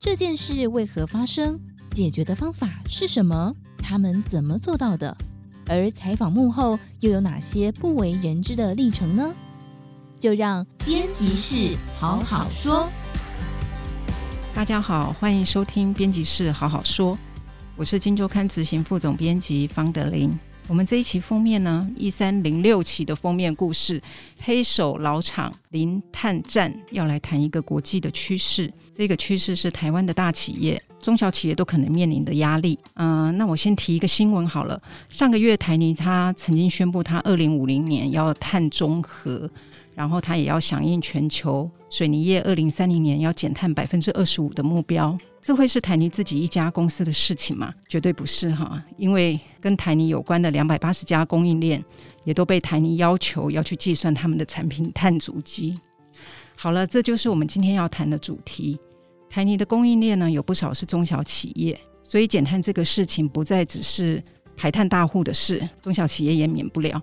这件事为何发生？解决的方法是什么？他们怎么做到的？而采访幕后又有哪些不为人知的历程呢？就让编辑室好好说。大家好，欢迎收听编辑室好好说，我是金周刊执行副总编辑方德林。我们这一期封面呢，一三零六期的封面故事，黑手老厂零碳战，要来谈一个国际的趋势。这个趋势是台湾的大企业、中小企业都可能面临的压力。嗯、那我先提一个新闻好了。上个月台泥他曾经宣布，他二零五零年要碳中和，然后他也要响应全球水泥业二零三零年要减碳百分之二十五的目标。这会是台泥自己一家公司的事情吗？绝对不是哈，因为跟台泥有关的两百八十家供应链也都被台泥要求要去计算他们的产品碳足迹。好了，这就是我们今天要谈的主题。台泥的供应链呢，有不少是中小企业，所以减碳这个事情不再只是排碳大户的事，中小企业也免不了。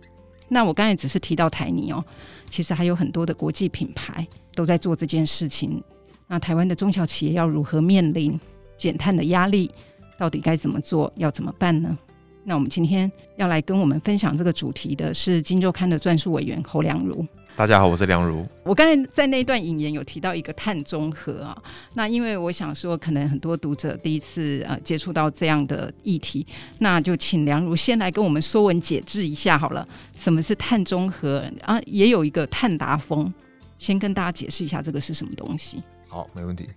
那我刚才只是提到台泥哦，其实还有很多的国际品牌都在做这件事情。那台湾的中小企业要如何面临减碳的压力？到底该怎么做？要怎么办呢？那我们今天要来跟我们分享这个主题的是《金周刊》的撰述委员侯良如。大家好，我是梁如。我刚才在那一段引言有提到一个碳中和啊，那因为我想说，可能很多读者第一次呃接触到这样的议题，那就请梁如先来跟我们说文解字一下好了。什么是碳中和啊？也有一个碳达峰，先跟大家解释一下这个是什么东西。好，没问题。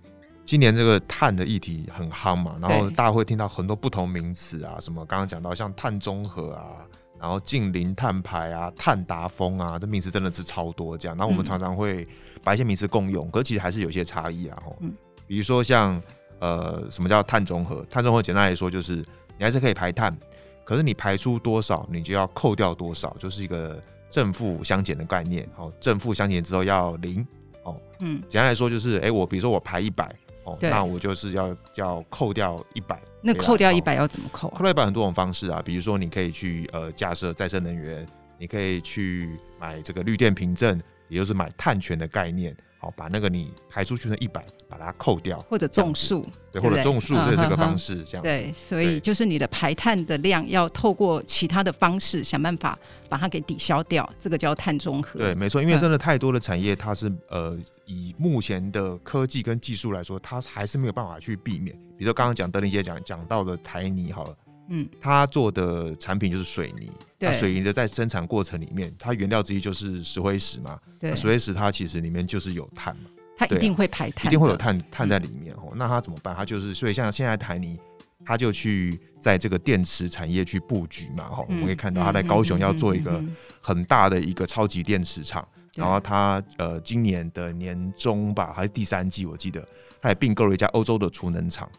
今年这个碳的议题很夯嘛，然后大家会听到很多不同名词啊，什么刚刚讲到像碳中和啊，然后近零碳排啊，碳达峰啊，这名词真的是超多这样。然后我们常常会把一些名词共用，嗯、可是其实还是有些差异啊。吼、嗯，比如说像呃，什么叫碳中和？碳中和简单来说就是你还是可以排碳，可是你排出多少，你就要扣掉多少，就是一个正负相减的概念。哦，正负相减之后要零。哦嗯，简单来说就是，哎、欸，我比如说我排一百哦，那我就是要要扣掉一百。那扣掉一百要怎么扣啊？扣掉一百很多种方式啊，比如说你可以去呃架设再生能源，你可以去买这个绿电凭证，也就是买碳权的概念。好，把那个你排出去的一百，把它扣掉，或者种树，对，或者种树的，这是个方式，这样。对，所以就是你的排碳的量要透过其他的方式想办法把它给抵消掉，这个叫碳中和。对，没错，因为真的太多的产业，它是呃，以目前的科技跟技术来说，它还是没有办法去避免。比如说刚刚讲德林姐讲讲到的台泥，好了。嗯，他做的产品就是水泥，对，水泥的在生产过程里面，它原料之一就是石灰石嘛，对，石灰石它其实里面就是有碳嘛，它一定会排碳，一定会有碳碳在里面哦。嗯、那它怎么办？它就是所以像现在台泥，它就去在这个电池产业去布局嘛，哈、嗯，我们可以看到它在高雄要做一个很大的一个超级电池厂，然后他呃今年的年中吧，还是第三季，我记得。他也并购了一家欧洲的储能厂，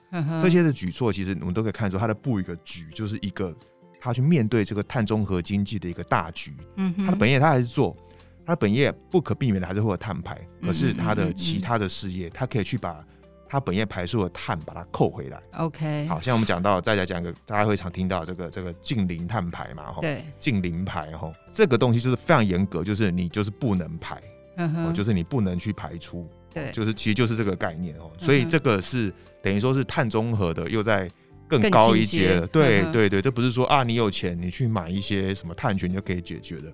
这些的举措其实我们都可以看出，他的布一个局，就是一个他去面对这个碳中和经济的一个大局。嗯，他的本业他还是做，他的本业不可避免的还是会有碳排，可是他的其他的事业，他可以去把他本业排出的碳把它扣回来。OK，好像我们讲到，再来讲一个大家会常听到这个这个近零碳排嘛，吼，对，近零排吼，这个东西就是非常严格，就是你就是不能排，嗯，就是你不能去排出。对，就是其实就是这个概念哦，所以这个是等于说是碳中和的，又在更高一阶了。对对对，这不是说啊，你有钱你去买一些什么碳权就可以解决的，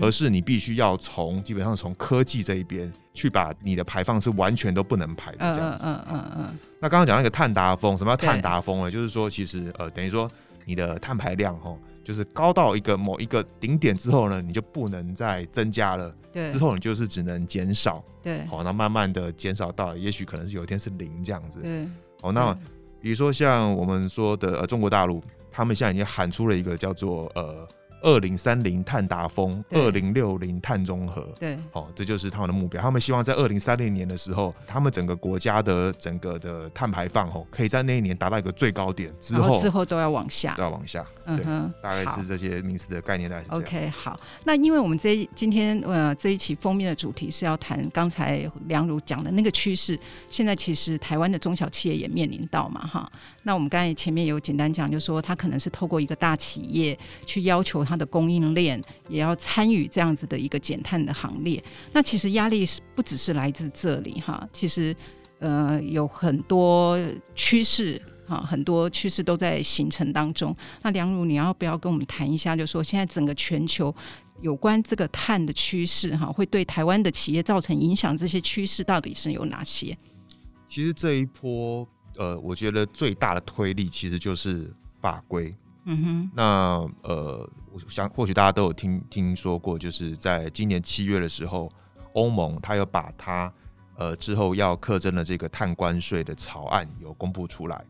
而是你必须要从基本上从科技这一边去把你的排放是完全都不能排的这样子。嗯嗯嗯。那刚刚讲那个碳达峰，什么叫碳达峰呢？就是说其实呃等于说你的碳排量哈。就是高到一个某一个顶点之后呢，你就不能再增加了。对，之后你就是只能减少。对，好，那慢慢的减少到，也许可能是有一天是零这样子。对，好，那比如说像我们说的呃中国大陆，他们现在已经喊出了一个叫做呃。二零三零碳达峰，二零六零碳中和。对，好、哦，这就是他们的目标。他们希望在二零三零年的时候，他们整个国家的整个的碳排放，吼，可以在那一年达到一个最高点。之后，之后都要往下，都要往下。嗯哼，大概是这些名词的概念，大概是这样。OK，好。那因为我们这今天呃这一期封面的主题是要谈刚才良儒讲的那个趋势，现在其实台湾的中小企业也面临到嘛，哈。那我们刚才前面有简单讲，就是说他可能是透过一个大企业去要求他的供应链也要参与这样子的一个减碳的行列。那其实压力是不只是来自这里哈，其实呃有很多趋势。哈，很多趋势都在形成当中。那梁如，你要不要跟我们谈一下？就是说，现在整个全球有关这个碳的趋势，哈，会对台湾的企业造成影响？这些趋势到底是有哪些？其实这一波，呃，我觉得最大的推力其实就是法规。嗯哼。那呃，我想或许大家都有听听说过，就是在今年七月的时候，欧盟它有把它呃之后要课征的这个碳关税的草案有公布出来。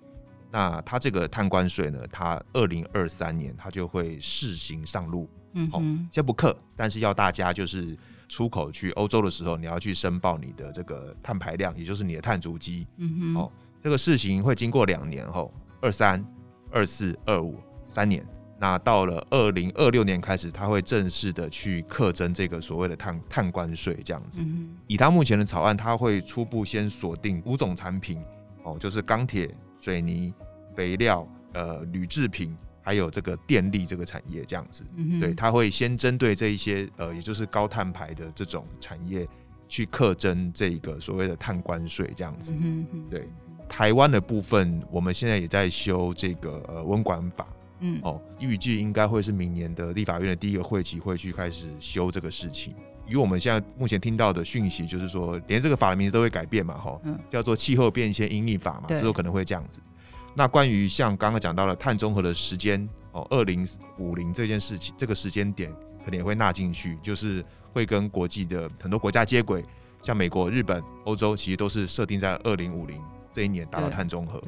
那它这个碳关税呢，它二零二三年它就会试行上路。嗯，好，先不课，但是要大家就是出口去欧洲的时候，你要去申报你的这个碳排量，也就是你的碳足迹。嗯哼，哦，这个事情会经过两年后，二三、二四、二五三年。那到了二零二六年开始，他会正式的去课征这个所谓的碳碳关税，这样子。嗯。以他目前的草案，他会初步先锁定五种产品，哦，就是钢铁。水泥、肥料、呃，铝制品，还有这个电力这个产业，这样子，嗯、对，它会先针对这一些呃，也就是高碳排的这种产业去课征这个所谓的碳关税，这样子，嗯、对。台湾的部分，我们现在也在修这个呃温管法，嗯，哦，预计应该会是明年的立法院的第一个会期会去开始修这个事情。与我们现在目前听到的讯息，就是说，连这个法的名字都会改变嘛，哈，叫做气候变迁因应法嘛，之后可能会这样子。那关于像刚刚讲到了碳中和的时间哦，二零五零这件事情，这个时间点可能也会纳进去，就是会跟国际的很多国家接轨，像美国、日本、欧洲，其实都是设定在二零五零这一年达到碳中和。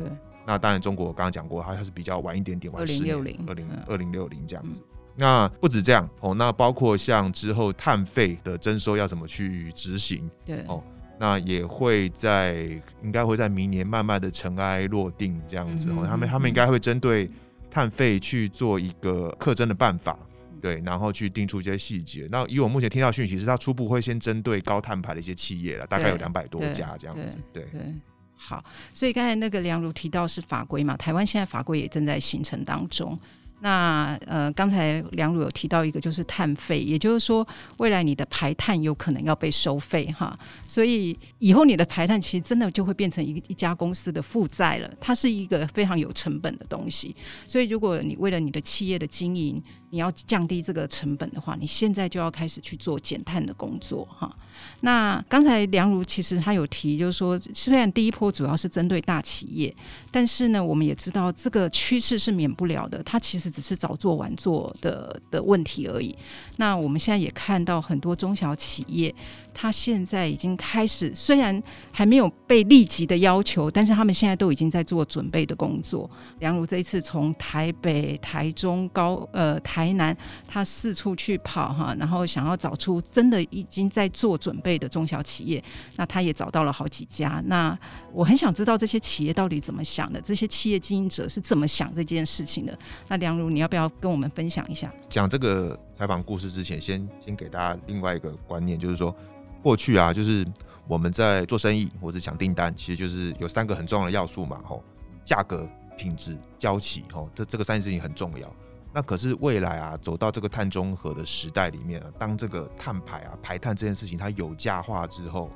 那当然，中国刚刚讲过，它它是比较晚一点点，晚十年，二零二零六零这样子。那不止这样哦，那包括像之后碳费的征收要怎么去执行？对哦，那也会在应该会在明年慢慢的尘埃落定这样子哦。嗯、他们他们应该会针对碳费去做一个课征的办法，对，然后去定出一些细节。那以我目前听到讯息是，他初步会先针对高碳排的一些企业了，大概有两百多家这样子。对，对，对，好，所以刚才那个梁如提到是法规嘛，台湾现在法规也正在形成当中。那呃，刚才梁如有提到一个，就是碳费，也就是说，未来你的排碳有可能要被收费哈，所以以后你的排碳其实真的就会变成一一家公司的负债了，它是一个非常有成本的东西，所以如果你为了你的企业的经营，你要降低这个成本的话，你现在就要开始去做减碳的工作哈。那刚才梁如其实他有提，就是说，虽然第一波主要是针对大企业，但是呢，我们也知道这个趋势是免不了的，它其实只是早做晚做的的问题而已。那我们现在也看到很多中小企业。他现在已经开始，虽然还没有被立即的要求，但是他们现在都已经在做准备的工作。梁如这一次从台北、台中、高呃台南，他四处去跑哈，然后想要找出真的已经在做准备的中小企业，那他也找到了好几家。那我很想知道这些企业到底怎么想的，这些企业经营者是怎么想这件事情的。那梁如，你要不要跟我们分享一下？讲这个采访故事之前，先先给大家另外一个观念，就是说。过去啊，就是我们在做生意或者抢订单，其实就是有三个很重要的要素嘛，吼，价格、品质、交期，吼，这这个三件事情很重要。那可是未来啊，走到这个碳中和的时代里面啊，当这个碳排啊、排碳这件事情它有价化之后，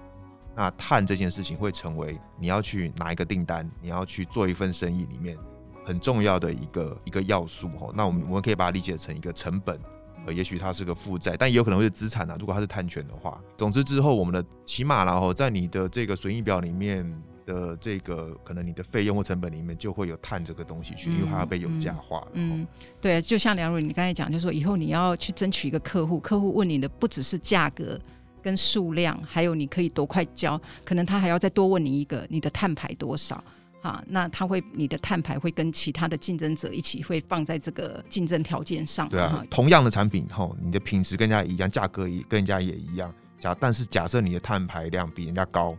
那碳这件事情会成为你要去拿一个订单，你要去做一份生意里面很重要的一个一个要素，吼。那我们我们可以把它理解成一个成本。呃，也许它是个负债，但也有可能会是资产啊。如果它是碳权的话，总之之后我们的起码然后在你的这个损益表里面的这个可能你的费用或成本里面就会有碳这个东西去，因为它要被有价化。嗯，嗯，对，就像梁如你刚才讲，就是说以后你要去争取一个客户，客户问你的不只是价格跟数量，还有你可以多快交，可能他还要再多问你一个你的碳排多少。啊，那他会，你的碳排会跟其他的竞争者一起会放在这个竞争条件上。对啊，同样的产品，哈，你的品质跟人家一样，价格也跟人家也一样。假但是假设你的碳排量比人家高，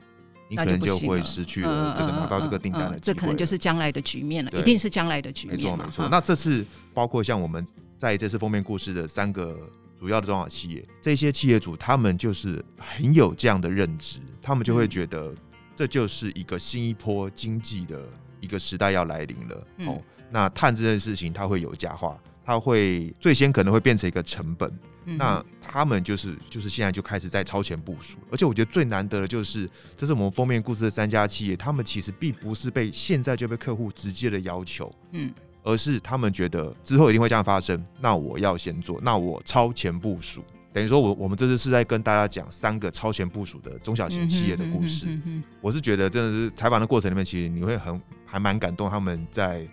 你可能就会失去了这个拿到这个订单的机会，嗯嗯嗯嗯。这可能就是将来的局面了，一定是将来的局面。没错没错。那这次包括像我们在这次封面故事的三个主要的中小企业，这些企业主他们就是很有这样的认知，他们就会觉得。这就是一个新一波经济的一个时代要来临了。嗯、哦，那碳这件事情它会有价化，它会最先可能会变成一个成本。嗯、那他们就是就是现在就开始在超前部署，而且我觉得最难得的就是，这是我们封面故事的三家企业，他们其实并不是被现在就被客户直接的要求，嗯，而是他们觉得之后一定会这样发生，那我要先做，那我超前部署。等于说我我们这次是在跟大家讲三个超前部署的中小型企业的故事。嗯嗯嗯嗯嗯、我是觉得真的是采访的过程里面，其实你会很还蛮感动，他们在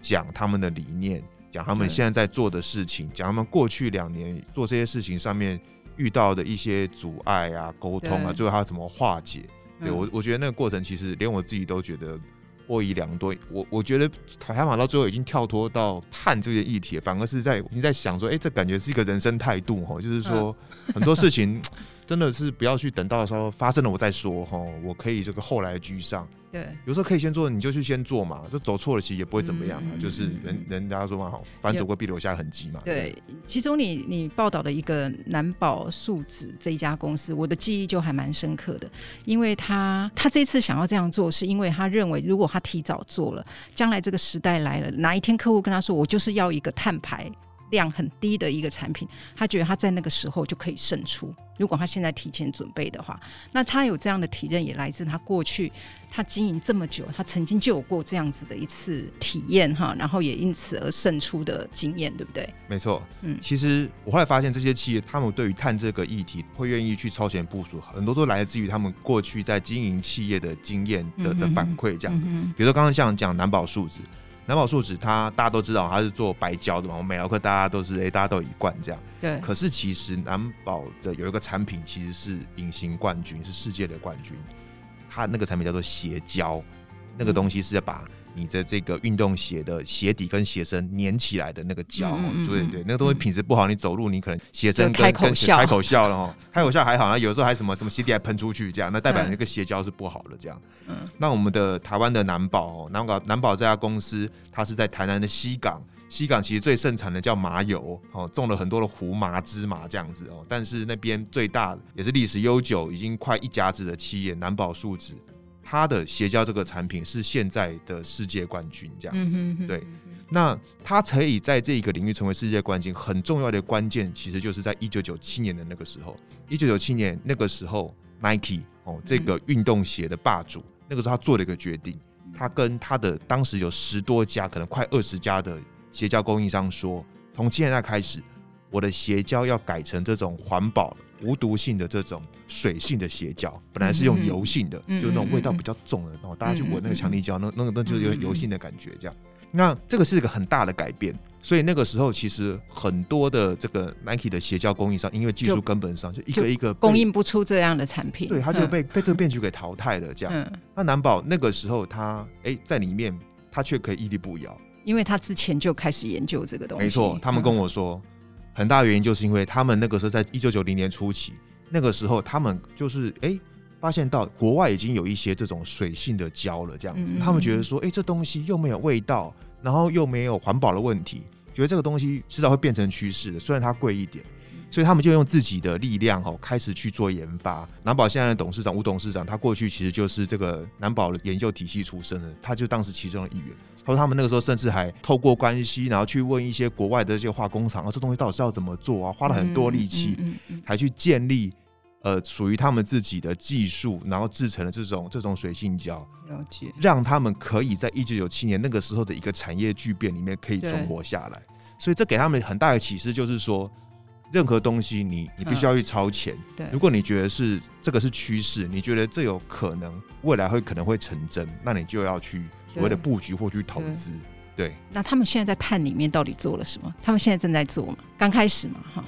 讲他们的理念。讲他们现在在做的事情，讲他们过去两年做这些事情上面遇到的一些阻碍啊、沟通啊，最后他怎么化解？对我，我觉得那个过程其实连我自己都觉得获益良多。我我觉得台马到最后已经跳脱到碳这些议题，反而是在你在想说，哎，这感觉是一个人生态度哈，就是说 很多事情真的是不要去等到时候发生了我再说哈，我可以这个后来居上。对，有时候可以先做，你就去先做嘛，就走错了其实也不会怎么样啊。嗯、就是人人家说嘛，好，反正走过必留下痕迹嘛。对，其中你你报道的一个南宝树脂这一家公司，我的记忆就还蛮深刻的，因为他他这次想要这样做，是因为他认为如果他提早做了，将来这个时代来了，哪一天客户跟他说，我就是要一个碳排量很低的一个产品，他觉得他在那个时候就可以胜出。如果他现在提前准备的话，那他有这样的体认，也来自他过去他经营这么久，他曾经就有过这样子的一次体验哈，然后也因此而胜出的经验，对不对？没错，嗯，其实我后来发现，这些企业他们对于碳这个议题会愿意去超前部署，很多都来自于他们过去在经营企业的经验的的反馈，这样子。比如说刚刚像讲南宝树脂。南宝树脂，它大家都知道，它是做白胶的嘛。我们美劳课大家都是，哎、欸，大家都一贯这样。对。可是其实南宝的有一个产品，其实是隐形冠军，是世界的冠军。它那个产品叫做鞋胶，那个东西是要把。你的这个运动鞋的鞋底跟鞋身粘起来的那个胶，嗯嗯、对对，那个东西品质不好，你走路你可能鞋身跟开口笑，开口笑了哈，开口笑还好，那有时候还什么什么鞋底还喷出去这样，那代表那个鞋胶是不好的这样。嗯，那我们的台湾的南宝，南宝南宝这家公司，它是在台南的西港，西港其实最盛产的叫麻油哦，种了很多的胡麻芝麻这样子哦，但是那边最大也是历史悠久，已经快一甲子的企业南宝树脂。它的鞋胶这个产品是现在的世界冠军，这样子，嗯、哼哼对。那他可以在这一个领域成为世界冠军，很重要的关键其实就是在一九九七年的那个时候。一九九七年那个时候，Nike 哦，这个运动鞋的霸主，嗯、那个时候他做了一个决定，他跟他的当时有十多家，可能快二十家的鞋胶供应商说，从现在开始，我的鞋胶要改成这种环保。无毒性的这种水性的鞋胶，本来是用油性的，嗯、就那种味道比较重的，然后、嗯、大家去闻那个强力胶，嗯、那那个那就是有油性的感觉，这样。嗯、那这个是一个很大的改变，所以那个时候其实很多的这个 Nike 的鞋胶供应商，因为技术根本上就一个一个供应不出这样的产品，对，他就被、嗯、被这个变局给淘汰了，这样。嗯、那难保那个时候他哎、欸、在里面，他却可以屹立不摇，因为他之前就开始研究这个东西。没错，他们跟我说。嗯很大原因就是因为他们那个时候在一九九零年初期，那个时候他们就是哎、欸、发现到国外已经有一些这种水性的胶了，这样子，嗯嗯嗯，他们觉得说哎、欸、这东西又没有味道，然后又没有环保的问题，觉得这个东西迟早会变成趋势的，虽然它贵一点，所以他们就用自己的力量哦开始去做研发。南宝现在的董事长吴董事长，他过去其实就是这个南宝的研究体系出身的，他就当时其中的一员。说他们那个时候甚至还透过关系，然后去问一些国外的这些化工厂，啊，这东西到底是要怎么做啊？花了很多力气，才去建立呃属于他们自己的技术，然后制成了这种这种水性胶，了解，让他们可以在一九九七年那个时候的一个产业巨变里面可以存活下来。所以这给他们很大的启示，就是说，任何东西你你必须要去超前。对，如果你觉得是这个是趋势，你觉得这有可能未来会可能会成真，那你就要去。所谓的布局或去投资，对。那他们现在在碳里面到底做了什么？他们现在正在做吗？刚开始嘛，哈。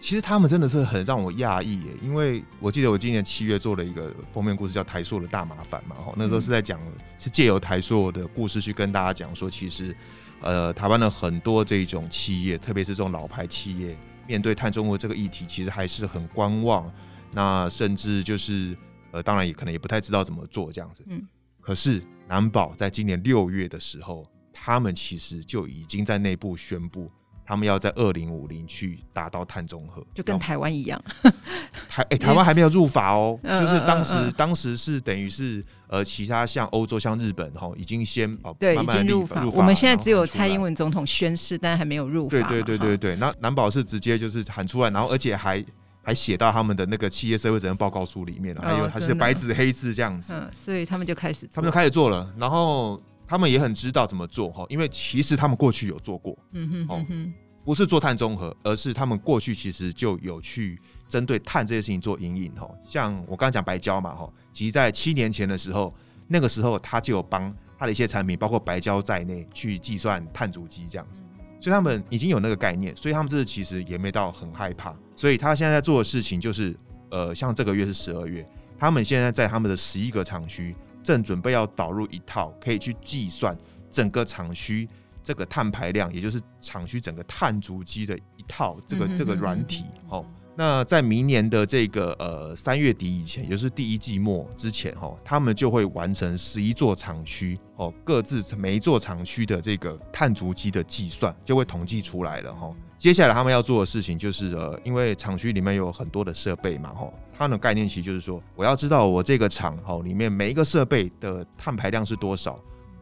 其实他们真的是很让我讶异耶，因为我记得我今年七月做了一个封面故事，叫《台塑的大麻烦》嘛，哈。那时候是在讲，是借由台塑的故事去跟大家讲说，其实，呃，台湾的很多这种企业，特别是这种老牌企业，面对碳中和这个议题，其实还是很观望。那甚至就是，呃，当然也可能也不太知道怎么做这样子。嗯。可是南宝在今年六月的时候，他们其实就已经在内部宣布，他们要在二零五零去达到碳中和，就跟台湾一样。台哎，台湾还没有入法哦，嗯、就是当时、嗯嗯、当时是等于是呃，其他像欧洲、像日本哈，已经先哦，对，慢慢已经入法。入法我们现在只有蔡英文总统宣誓，但还没有入法。对对对对对，那南宝是直接就是喊出来，然后而且还还写到他们的那个企业社会责任报告书里面了，还有还是白纸黑字这样子。嗯，所以他们就开始，他们就开始做了，然后他们也很知道怎么做哈，因为其实他们过去有做过。嗯哼，哼，哼。不是做碳中和，而是他们过去其实就有去针对碳这些事情做引领哈。像我刚刚讲白胶嘛哈，其实在七年前的时候，那个时候他就有帮他的一些产品，包括白胶在内，去计算碳足迹这样子。所以他们已经有那个概念，所以他们这次其实也没到很害怕。所以他现在在做的事情就是，呃，像这个月是十二月，他们现在在他们的十一个厂区正准备要导入一套可以去计算整个厂区。这个碳排量，也就是厂区整个碳足迹的一套这个这个软体，哦，那在明年的这个呃三月底以前，也就是第一季末之前，哈，他们就会完成十一座厂区，哦，各自每一座厂区的这个碳足迹的计算就会统计出来了，哈。接下来他们要做的事情就是，呃，因为厂区里面有很多的设备嘛，哈，它的概念其实就是说，我要知道我这个厂，哈，里面每一个设备的碳排量是多少。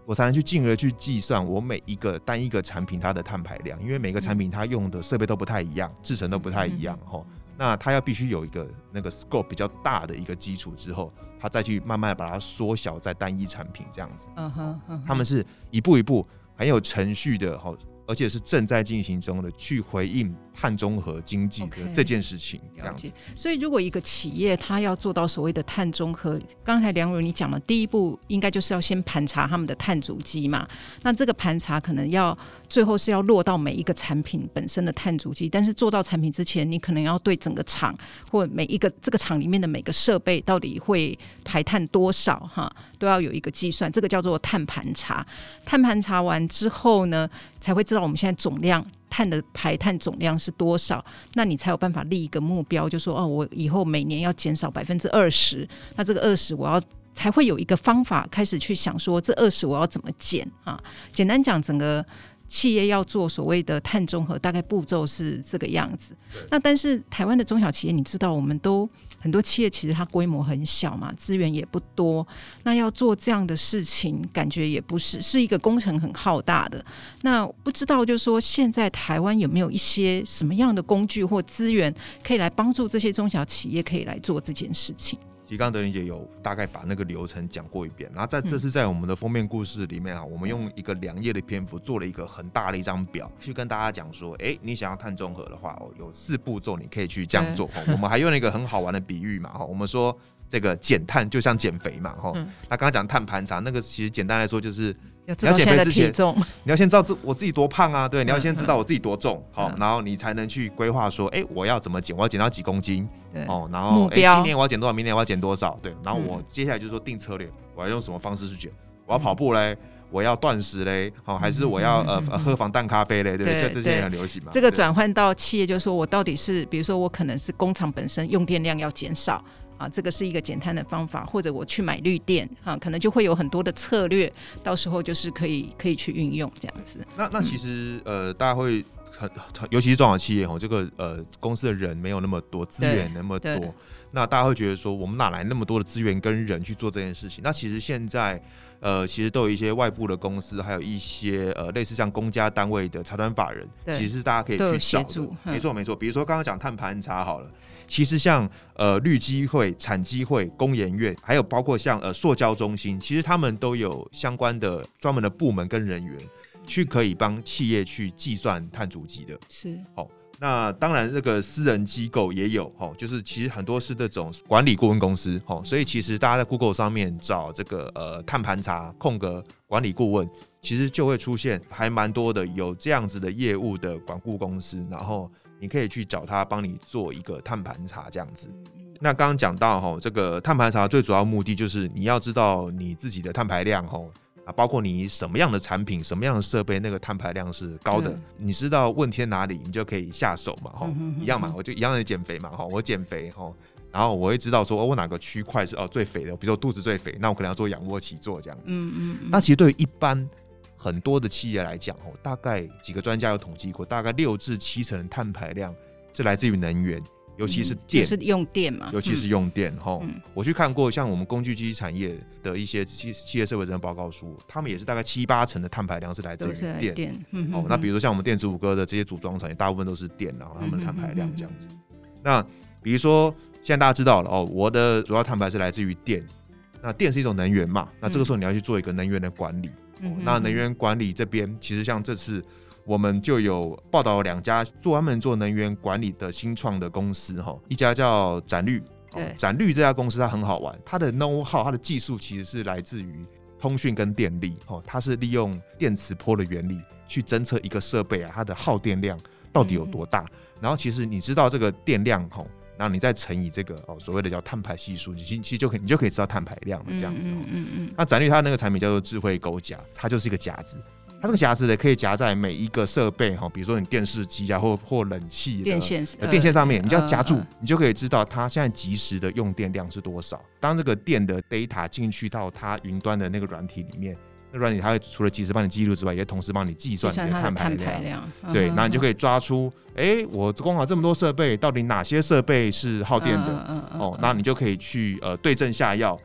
我才能去进而去计算我每一个单一个产品它的碳排量，因为每个产品它用的设备都不太一样，制成都不太一样吼。那它要必须有一个那个 scope 比较大的一个基础之后，它再去慢慢把它缩小在单一产品这样子。嗯哼，他们是一步一步很有程序的吼。而且是正在进行中的，去回应碳中和经济的这件事情所以，如果一个企业它要做到所谓的碳中和，刚才梁如你讲了，第一步应该就是要先盘查他们的碳足迹嘛。那这个盘查可能要最后是要落到每一个产品本身的碳足迹，但是做到产品之前，你可能要对整个厂或每一个这个厂里面的每个设备到底会排碳多少哈，都要有一个计算。这个叫做碳盘查。碳盘查完之后呢，才会知道。我们现在总量碳的排碳总量是多少？那你才有办法立一个目标，就说哦，我以后每年要减少百分之二十。那这个二十，我要才会有一个方法开始去想说，这二十我要怎么减啊？简单讲，整个企业要做所谓的碳中和，大概步骤是这个样子。那但是台湾的中小企业，你知道，我们都。很多企业其实它规模很小嘛，资源也不多，那要做这样的事情，感觉也不是是一个工程很浩大的。那不知道就是说，现在台湾有没有一些什么样的工具或资源，可以来帮助这些中小企业可以来做这件事情？其实刚刚德林姐有大概把那个流程讲过一遍，然后在这次在我们的封面故事里面啊，嗯、我们用一个两页的篇幅做了一个很大的一张表，去跟大家讲说，哎、欸，你想要碳中和的话哦，有四步骤你可以去这样做。我们还用了一个很好玩的比喻嘛，哈，我们说这个减碳就像减肥嘛，哈、嗯。那刚刚讲碳盘查，那个其实简单来说就是。你要减肥之前，你要先知道自我自己多胖啊，对，你要先知道我自己多重，好，然后你才能去规划说，哎，我要怎么减，我要减到几公斤，哦，然后哎，今年我要减多少，明年我要减多少，对，然后我接下来就是说定策略，我要用什么方式去减，我要跑步嘞，我要断食嘞，好，还是我要呃喝防弹咖啡嘞，对，现在这些也很流行嘛。这个转换到企业，就是说我到底是，比如说我可能是工厂本身用电量要减少。啊，这个是一个简单的方法，或者我去买绿电，哈、啊，可能就会有很多的策略，到时候就是可以可以去运用这样子。那那其实、呃，大家会很，尤其是中小企业哦，这个呃公司的人没有那么多，资源那么多，那大家会觉得说，我们哪来那么多的资源跟人去做这件事情？那其实现在呃，其实都有一些外部的公司，还有一些呃类似像公家单位的财团法人，其实大家可以去协助。没错没错，比如说刚刚讲碳盘查好了。其实像呃绿基会、产基会、工研院，还有包括像呃塑胶中心，其实他们都有相关的专门的部门跟人员，去可以帮企业去计算碳足迹的。是，好、哦，那当然这个私人机构也有，哈、哦，就是其实很多是这种管理顾问公司，哈、哦，所以其实大家在 Google 上面找这个呃碳盘查空格管理顾问，其实就会出现还蛮多的有这样子的业务的管顾公司，然后。你可以去找他帮你做一个碳盘查这样子。那刚刚讲到哈，这个碳盘查最主要目的就是你要知道你自己的碳排量哈啊，包括你什么样的产品、什么样的设备，那个碳排量是高的，你知道问题在哪里，你就可以下手嘛哈。一样嘛，我就一样的减肥嘛哈，我减肥哈，然后我会知道说，哦我哪个区块是哦最肥的，比如说肚子最肥，那我可能要做仰卧起坐这样子。嗯嗯。那其实对于一般很多的企业来讲哦，大概几个专家有统计过，大概六至七成的碳排量是来自于能源。尤其是电，嗯就是用电嘛。尤其是用电哈、嗯，我去看过像我们工具机产业的一些企企业社会责任报告书，他们也是大概七八成的碳排量是来自于电。哦，那比如说像我们电子五哥的这些组装产业，大部分都是电，然后他们的碳排量这样子。嗯、那比如说现在大家知道了哦，我的主要碳排是来自于电，那电是一种能源嘛，那这个时候你要去做一个能源的管理。那能源管理这边其实像这次。我们就有报道两家做专门做能源管理的新创的公司哈，一家叫展绿，展绿这家公司它很好玩，它的 know how 它的技术其实是来自于通讯跟电力哦，它是利用电磁波的原理去侦测一个设备啊，它的耗电量到底有多大，然后其实你知道这个电量吼，然后你再乘以这个哦所谓的叫碳排系数，你其实就可以你就可以知道碳排量了这样子哦，嗯嗯，那展绿它那个产品叫做智慧钩夹，它就是一个夹子。它这个夹子呢，可以夹在每一个设备哈，比如说你电视机啊，或或冷气的电线、呃、电线上面，你只要夹住、呃，你就可以知道它现在即时的用电量是多少。当这个电的 data 进去到它云端的那个软体里面，那软体它会除了即时帮你记录之外，也同时帮你计算你的碳排量。排量对，然后你就可以抓出，哎、欸，我光好这么多设备，到底哪些设备是耗电的？嗯嗯哦，那你就可以去呃对症下药。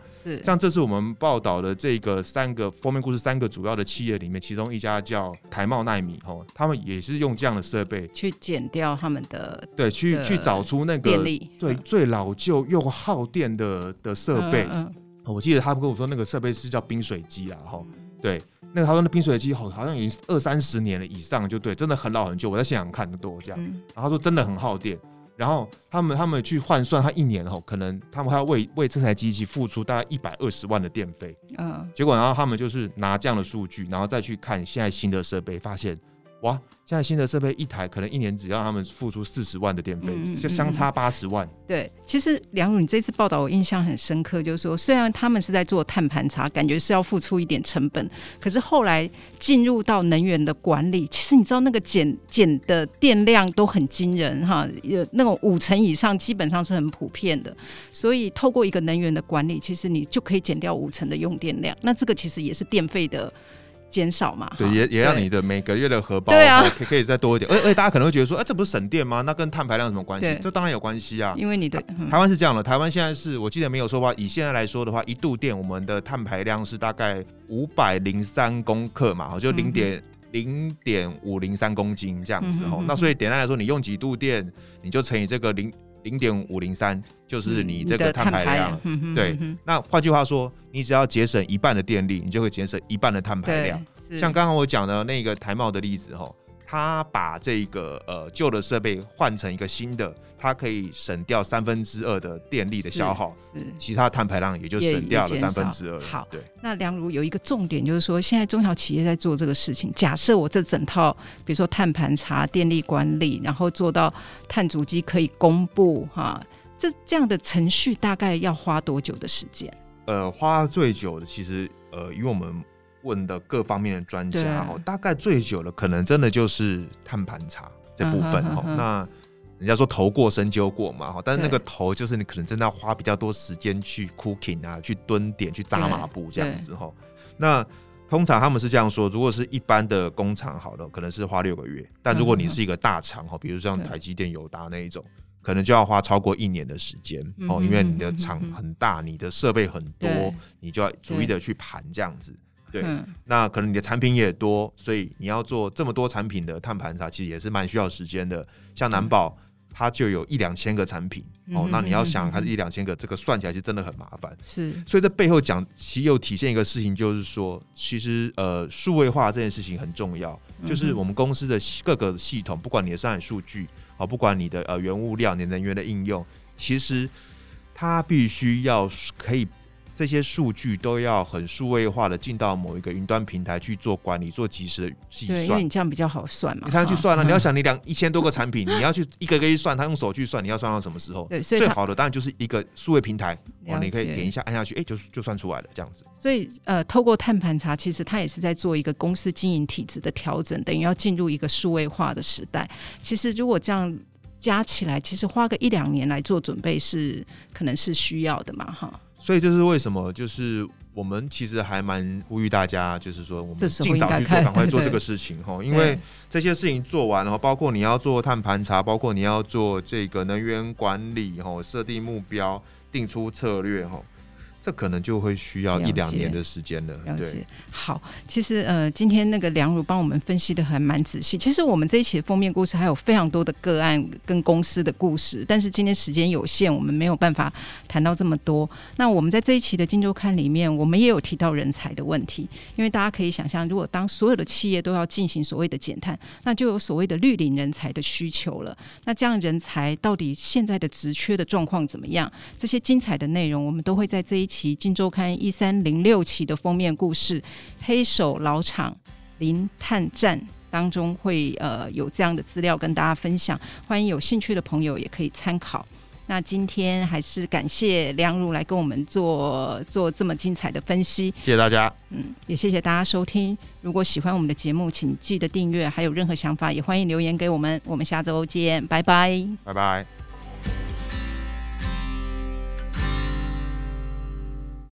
像这次我们报道的这个三个封面故事，三个主要的企业里面，其中一家叫台茂奈米，吼，他们也是用这样的设备去减掉他们的对，去去找出那个电力对最老旧又耗电的的设备。嗯，我记得他们跟我说那个设备是叫冰水机啊，吼，对，那个他说那冰水机好好像已经二三十年了以上，就对，真的很老很旧。我在现场看的多这样，然后他说真的很耗电。然后他们他们去换算，他一年后可能他们还要为为这台机器付出大概一百二十万的电费。嗯，结果然后他们就是拿这样的数据，然后再去看现在新的设备，发现哇。现在新的设备一台可能一年只要他们付出四十万的电费，就、嗯、相差八十万。对，其实良如你这次报道我印象很深刻，就是说虽然他们是在做碳盘查，感觉是要付出一点成本，可是后来进入到能源的管理，其实你知道那个减减的电量都很惊人哈，有那种五成以上基本上是很普遍的。所以透过一个能源的管理，其实你就可以减掉五成的用电量。那这个其实也是电费的。减少嘛？对，也也让你的每个月的荷包对啊，可以可以再多一点。而而且大家可能会觉得说，哎、欸，这不是省电吗？那跟碳排量有什么关系？这当然有关系啊。因为你的、嗯、台湾是这样的，台湾现在是我记得没有说吧？以现在来说的话，一度电我们的碳排量是大概五百零三公克嘛，就零点零点五零三公斤这样子哦、嗯。那所以简单来说，你用几度电，你就乘以这个零。零点五零三就是你这个碳排量，嗯、对。嗯、那换句话说，你只要节省一半的电力，你就会节省一半的碳排量。像刚刚我讲的那个台茂的例子，哈。他把这个呃旧的设备换成一个新的，它可以省掉三分之二的电力的消耗，是，是其他碳排量也就省掉了三分之二。好，对。那梁如有一个重点就是说，现在中小企业在做这个事情。假设我这整套，比如说碳盘查、电力管理，然后做到碳足迹可以公布哈，这这样的程序大概要花多久的时间？呃，花最久的其实呃，因为我们。问的各方面的专家哦，大概最久了，可能真的就是碳盘查这部分哈、嗯。那人家说头过身就过嘛哈，但是那个头就是你可能真的要花比较多时间去 cooking 啊，去蹲点，去扎马步这样子哈。那通常他们是这样说，如果是一般的工厂，好了可能是花六个月，但如果你是一个大厂哈，比如像台积电、友达那一种，可能就要花超过一年的时间哦，因为你的厂很大，你的设备很多，你就要逐一的去盘这样子。对、嗯，那可能你的产品也多，所以你要做这么多产品的碳盘查，其实也是蛮需要时间的。像南宝，它就有一两千个产品、嗯、哦，那你要想它是一两千个，这个算起来是真的很麻烦。是，所以这背后讲，其实又体现一个事情，就是说，其实呃，数位化这件事情很重要，就是我们公司的各个系统，不管你的生产数据，哦，不管你的呃原物料、你的能源的应用，其实它必须要可以。这些数据都要很数位化的进到某一个云端平台去做管理，做及时的计算。对，因为你这样比较好算嘛。你才能去算了、啊嗯，你要想你两一千多个产品，你要去一个一个去算，他用手去算，你要算到什么时候？对，所以最好的当然就是一个数位平台，哦，你可以点一下按下去，哎，就就算出来了这样子。所以呃，透过碳盘查，其实它也是在做一个公司经营体制的调整，等于要进入一个数位化的时代。其实如果这样加起来，其实花个一两年来做准备是可能是需要的嘛，哈。所以这是为什么？就是我们其实还蛮呼吁大家，就是说我们尽早去做，赶快做这个事情哈，因为这些事情做完然后，包括你要做碳盘查，包括你要做这个能源管理哈，设定目标，定出策略哈。这可能就会需要一两年的时间了。了解，对，好，其实呃，今天那个梁如帮我们分析的还蛮仔细。其实我们这一期的封面故事还有非常多的个案跟公司的故事，但是今天时间有限，我们没有办法谈到这么多。那我们在这一期的《金周刊》里面，我们也有提到人才的问题，因为大家可以想象，如果当所有的企业都要进行所谓的减碳，那就有所谓的绿领人才的需求了。那这样人才到底现在的职缺的状况怎么样？这些精彩的内容，我们都会在这一期。期《今周刊》一三零六期的封面故事《黑手老厂零探战》当中会呃有这样的资料跟大家分享，欢迎有兴趣的朋友也可以参考。那今天还是感谢梁如来跟我们做做这么精彩的分析，谢谢大家。嗯，也谢谢大家收听。如果喜欢我们的节目，请记得订阅。还有任何想法，也欢迎留言给我们。我们下周见，拜拜，拜拜。